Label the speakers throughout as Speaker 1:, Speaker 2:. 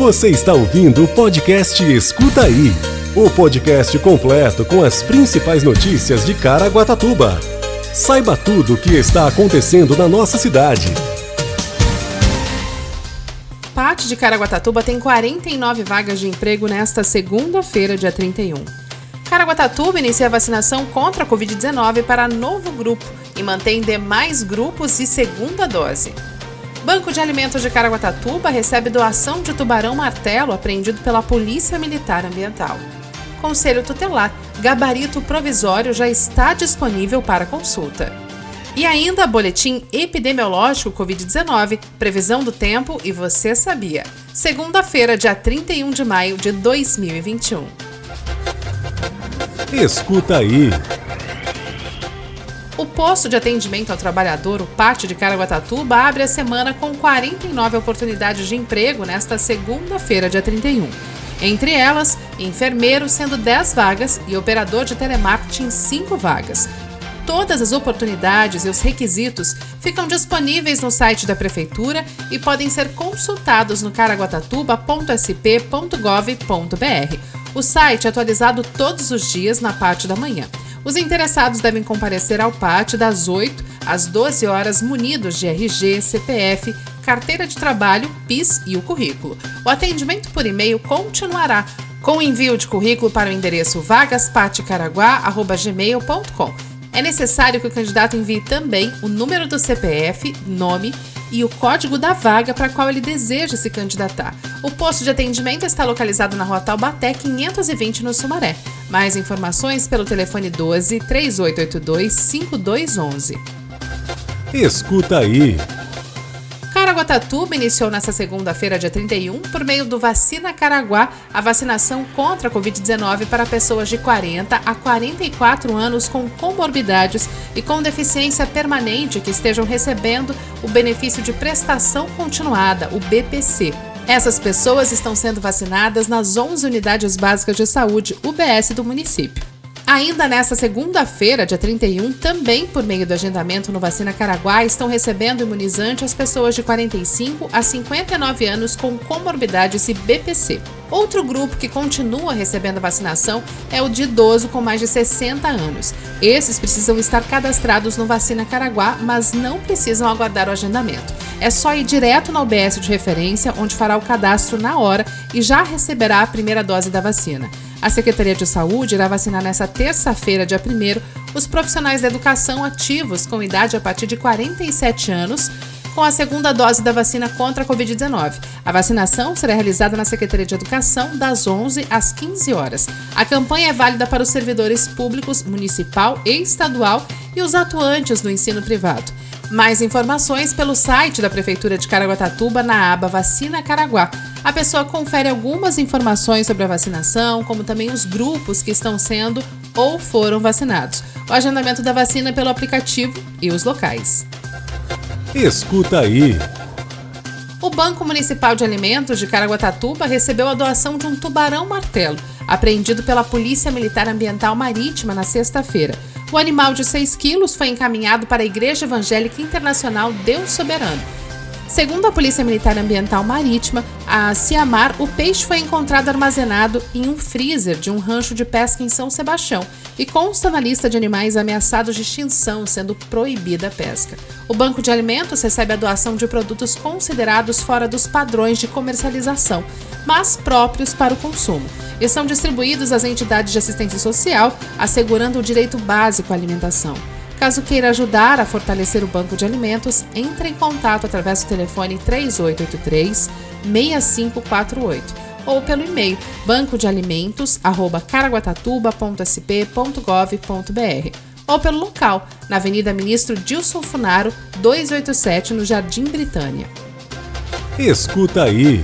Speaker 1: Você está ouvindo o podcast Escuta Aí o podcast completo com as principais notícias de Caraguatatuba. Saiba tudo o que está acontecendo na nossa cidade.
Speaker 2: Pate de Caraguatatuba tem 49 vagas de emprego nesta segunda-feira, dia 31. Caraguatatuba inicia a vacinação contra a Covid-19 para novo grupo e mantém demais grupos de segunda dose. Banco de Alimentos de Caraguatatuba recebe doação de tubarão martelo apreendido pela Polícia Militar Ambiental. Conselho Tutelar, gabarito provisório já está disponível para consulta. E ainda boletim epidemiológico Covid-19, previsão do tempo e você sabia. Segunda-feira, dia 31 de maio de 2021.
Speaker 1: Escuta aí.
Speaker 2: O posto de atendimento ao trabalhador, o Pátio de Caraguatatuba, abre a semana com 49 oportunidades de emprego nesta segunda-feira, dia 31. Entre elas, enfermeiro, sendo 10 vagas, e operador de telemarketing, 5 vagas. Todas as oportunidades e os requisitos ficam disponíveis no site da Prefeitura e podem ser consultados no caraguatatuba.sp.gov.br. O site é atualizado todos os dias na parte da manhã. Os interessados devem comparecer ao pátio das 8 às 12 horas munidos de RG, CPF, carteira de trabalho, PIS e o currículo. O atendimento por e-mail continuará com envio de currículo para o endereço vagaspatecaraguá.gmail.com. É necessário que o candidato envie também o número do CPF, nome e o código da vaga para a qual ele deseja se candidatar. O posto de atendimento está localizado na rua Taubaté 520, no Sumaré. Mais informações pelo telefone 12 3882 5211.
Speaker 1: Escuta aí.
Speaker 2: Caraguatatuba iniciou nesta segunda-feira, dia 31, por meio do Vacina Caraguá, a vacinação contra a Covid-19 para pessoas de 40 a 44 anos com comorbidades e com deficiência permanente que estejam recebendo o benefício de prestação continuada, o BPC. Essas pessoas estão sendo vacinadas nas 11 unidades básicas de saúde UBS do município. Ainda nesta segunda-feira, dia 31, também por meio do agendamento no Vacina Caraguá, estão recebendo imunizante as pessoas de 45 a 59 anos com comorbidades e BPC. Outro grupo que continua recebendo a vacinação é o de idoso com mais de 60 anos. Esses precisam estar cadastrados no Vacina Caraguá, mas não precisam aguardar o agendamento. É só ir direto na UBS de referência, onde fará o cadastro na hora e já receberá a primeira dose da vacina. A Secretaria de Saúde irá vacinar nesta terça-feira, dia 1 os profissionais da educação ativos com idade a partir de 47 anos com a segunda dose da vacina contra a Covid-19. A vacinação será realizada na Secretaria de Educação das 11 às 15 horas. A campanha é válida para os servidores públicos municipal e estadual e os atuantes do ensino privado. Mais informações pelo site da Prefeitura de Caraguatatuba na aba Vacina Caraguá. A pessoa confere algumas informações sobre a vacinação, como também os grupos que estão sendo ou foram vacinados, o agendamento da vacina pelo aplicativo e os locais.
Speaker 1: Escuta aí.
Speaker 2: O Banco Municipal de Alimentos de Caraguatatuba recebeu a doação de um tubarão martelo, apreendido pela Polícia Militar Ambiental Marítima na sexta-feira. O animal de 6 quilos foi encaminhado para a Igreja Evangélica Internacional Deus Soberano. Segundo a Polícia Militar Ambiental Marítima, a Ciamar, o peixe foi encontrado armazenado em um freezer de um rancho de pesca em São Sebastião e consta na lista de animais ameaçados de extinção, sendo proibida a pesca. O Banco de Alimentos recebe a doação de produtos considerados fora dos padrões de comercialização, mas próprios para o consumo e são distribuídos às entidades de assistência social, assegurando o direito básico à alimentação. Caso queira ajudar a fortalecer o banco de alimentos, entre em contato através do telefone 3883 6548 ou pelo e-mail bancodealimentos@caraguatatuba.sp.gov.br ou pelo local, na Avenida Ministro Dilson Funaro, 287, no Jardim Britânia.
Speaker 1: Escuta aí.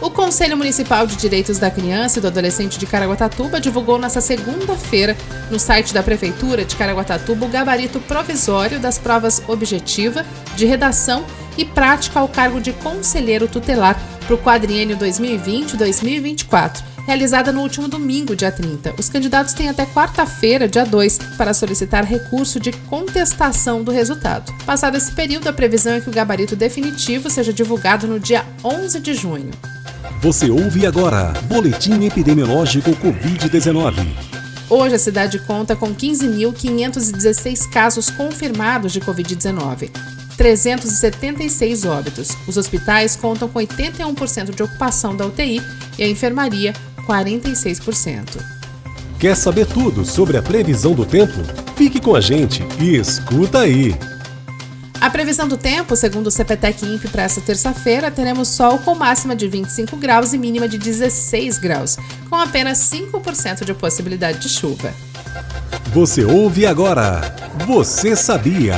Speaker 2: O Conselho Municipal de Direitos da Criança e do Adolescente de Caraguatatuba divulgou nesta segunda-feira, no site da Prefeitura de Caraguatatuba, o gabarito provisório das provas objetiva, de redação e prática ao cargo de conselheiro tutelar para o quadriênio 2020-2024, realizada no último domingo, dia 30. Os candidatos têm até quarta-feira, dia 2, para solicitar recurso de contestação do resultado. Passado esse período, a previsão é que o gabarito definitivo seja divulgado no dia 11 de junho.
Speaker 1: Você ouve agora Boletim Epidemiológico Covid-19.
Speaker 2: Hoje a cidade conta com 15.516 casos confirmados de Covid-19. 376 óbitos. Os hospitais contam com 81% de ocupação da UTI e a enfermaria 46%.
Speaker 1: Quer saber tudo sobre a previsão do tempo? Fique com a gente e escuta aí!
Speaker 2: A previsão do tempo, segundo o CPTEC INPE para esta terça-feira, teremos sol com máxima de 25 graus e mínima de 16 graus, com apenas 5% de possibilidade de chuva.
Speaker 1: Você ouve agora. Você sabia?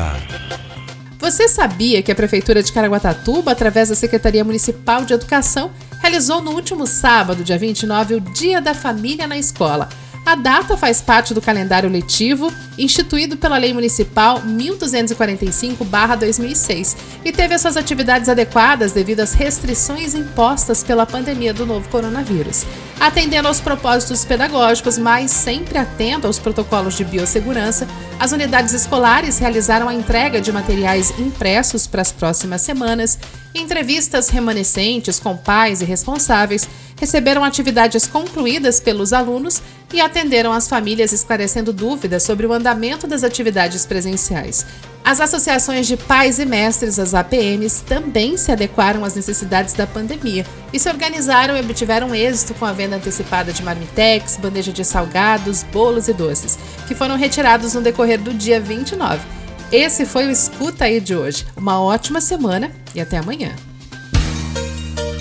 Speaker 2: Você sabia que a Prefeitura de Caraguatatuba, através da Secretaria Municipal de Educação, realizou no último sábado, dia 29, o Dia da Família na Escola? A data faz parte do calendário letivo instituído pela Lei Municipal 1245-2006 e teve as suas atividades adequadas devido às restrições impostas pela pandemia do novo coronavírus. Atendendo aos propósitos pedagógicos, mas sempre atento aos protocolos de biossegurança, as unidades escolares realizaram a entrega de materiais impressos para as próximas semanas, entrevistas remanescentes com pais e responsáveis receberam atividades concluídas pelos alunos e atenderam as famílias esclarecendo dúvidas sobre o andamento das atividades presenciais. As associações de pais e mestres, as APMs, também se adequaram às necessidades da pandemia e se organizaram e obtiveram êxito com a venda antecipada de marmitex, bandeja de salgados, bolos e doces, que foram retirados no decorrer do dia 29. Esse foi o Escuta aí de hoje. Uma ótima semana e até amanhã.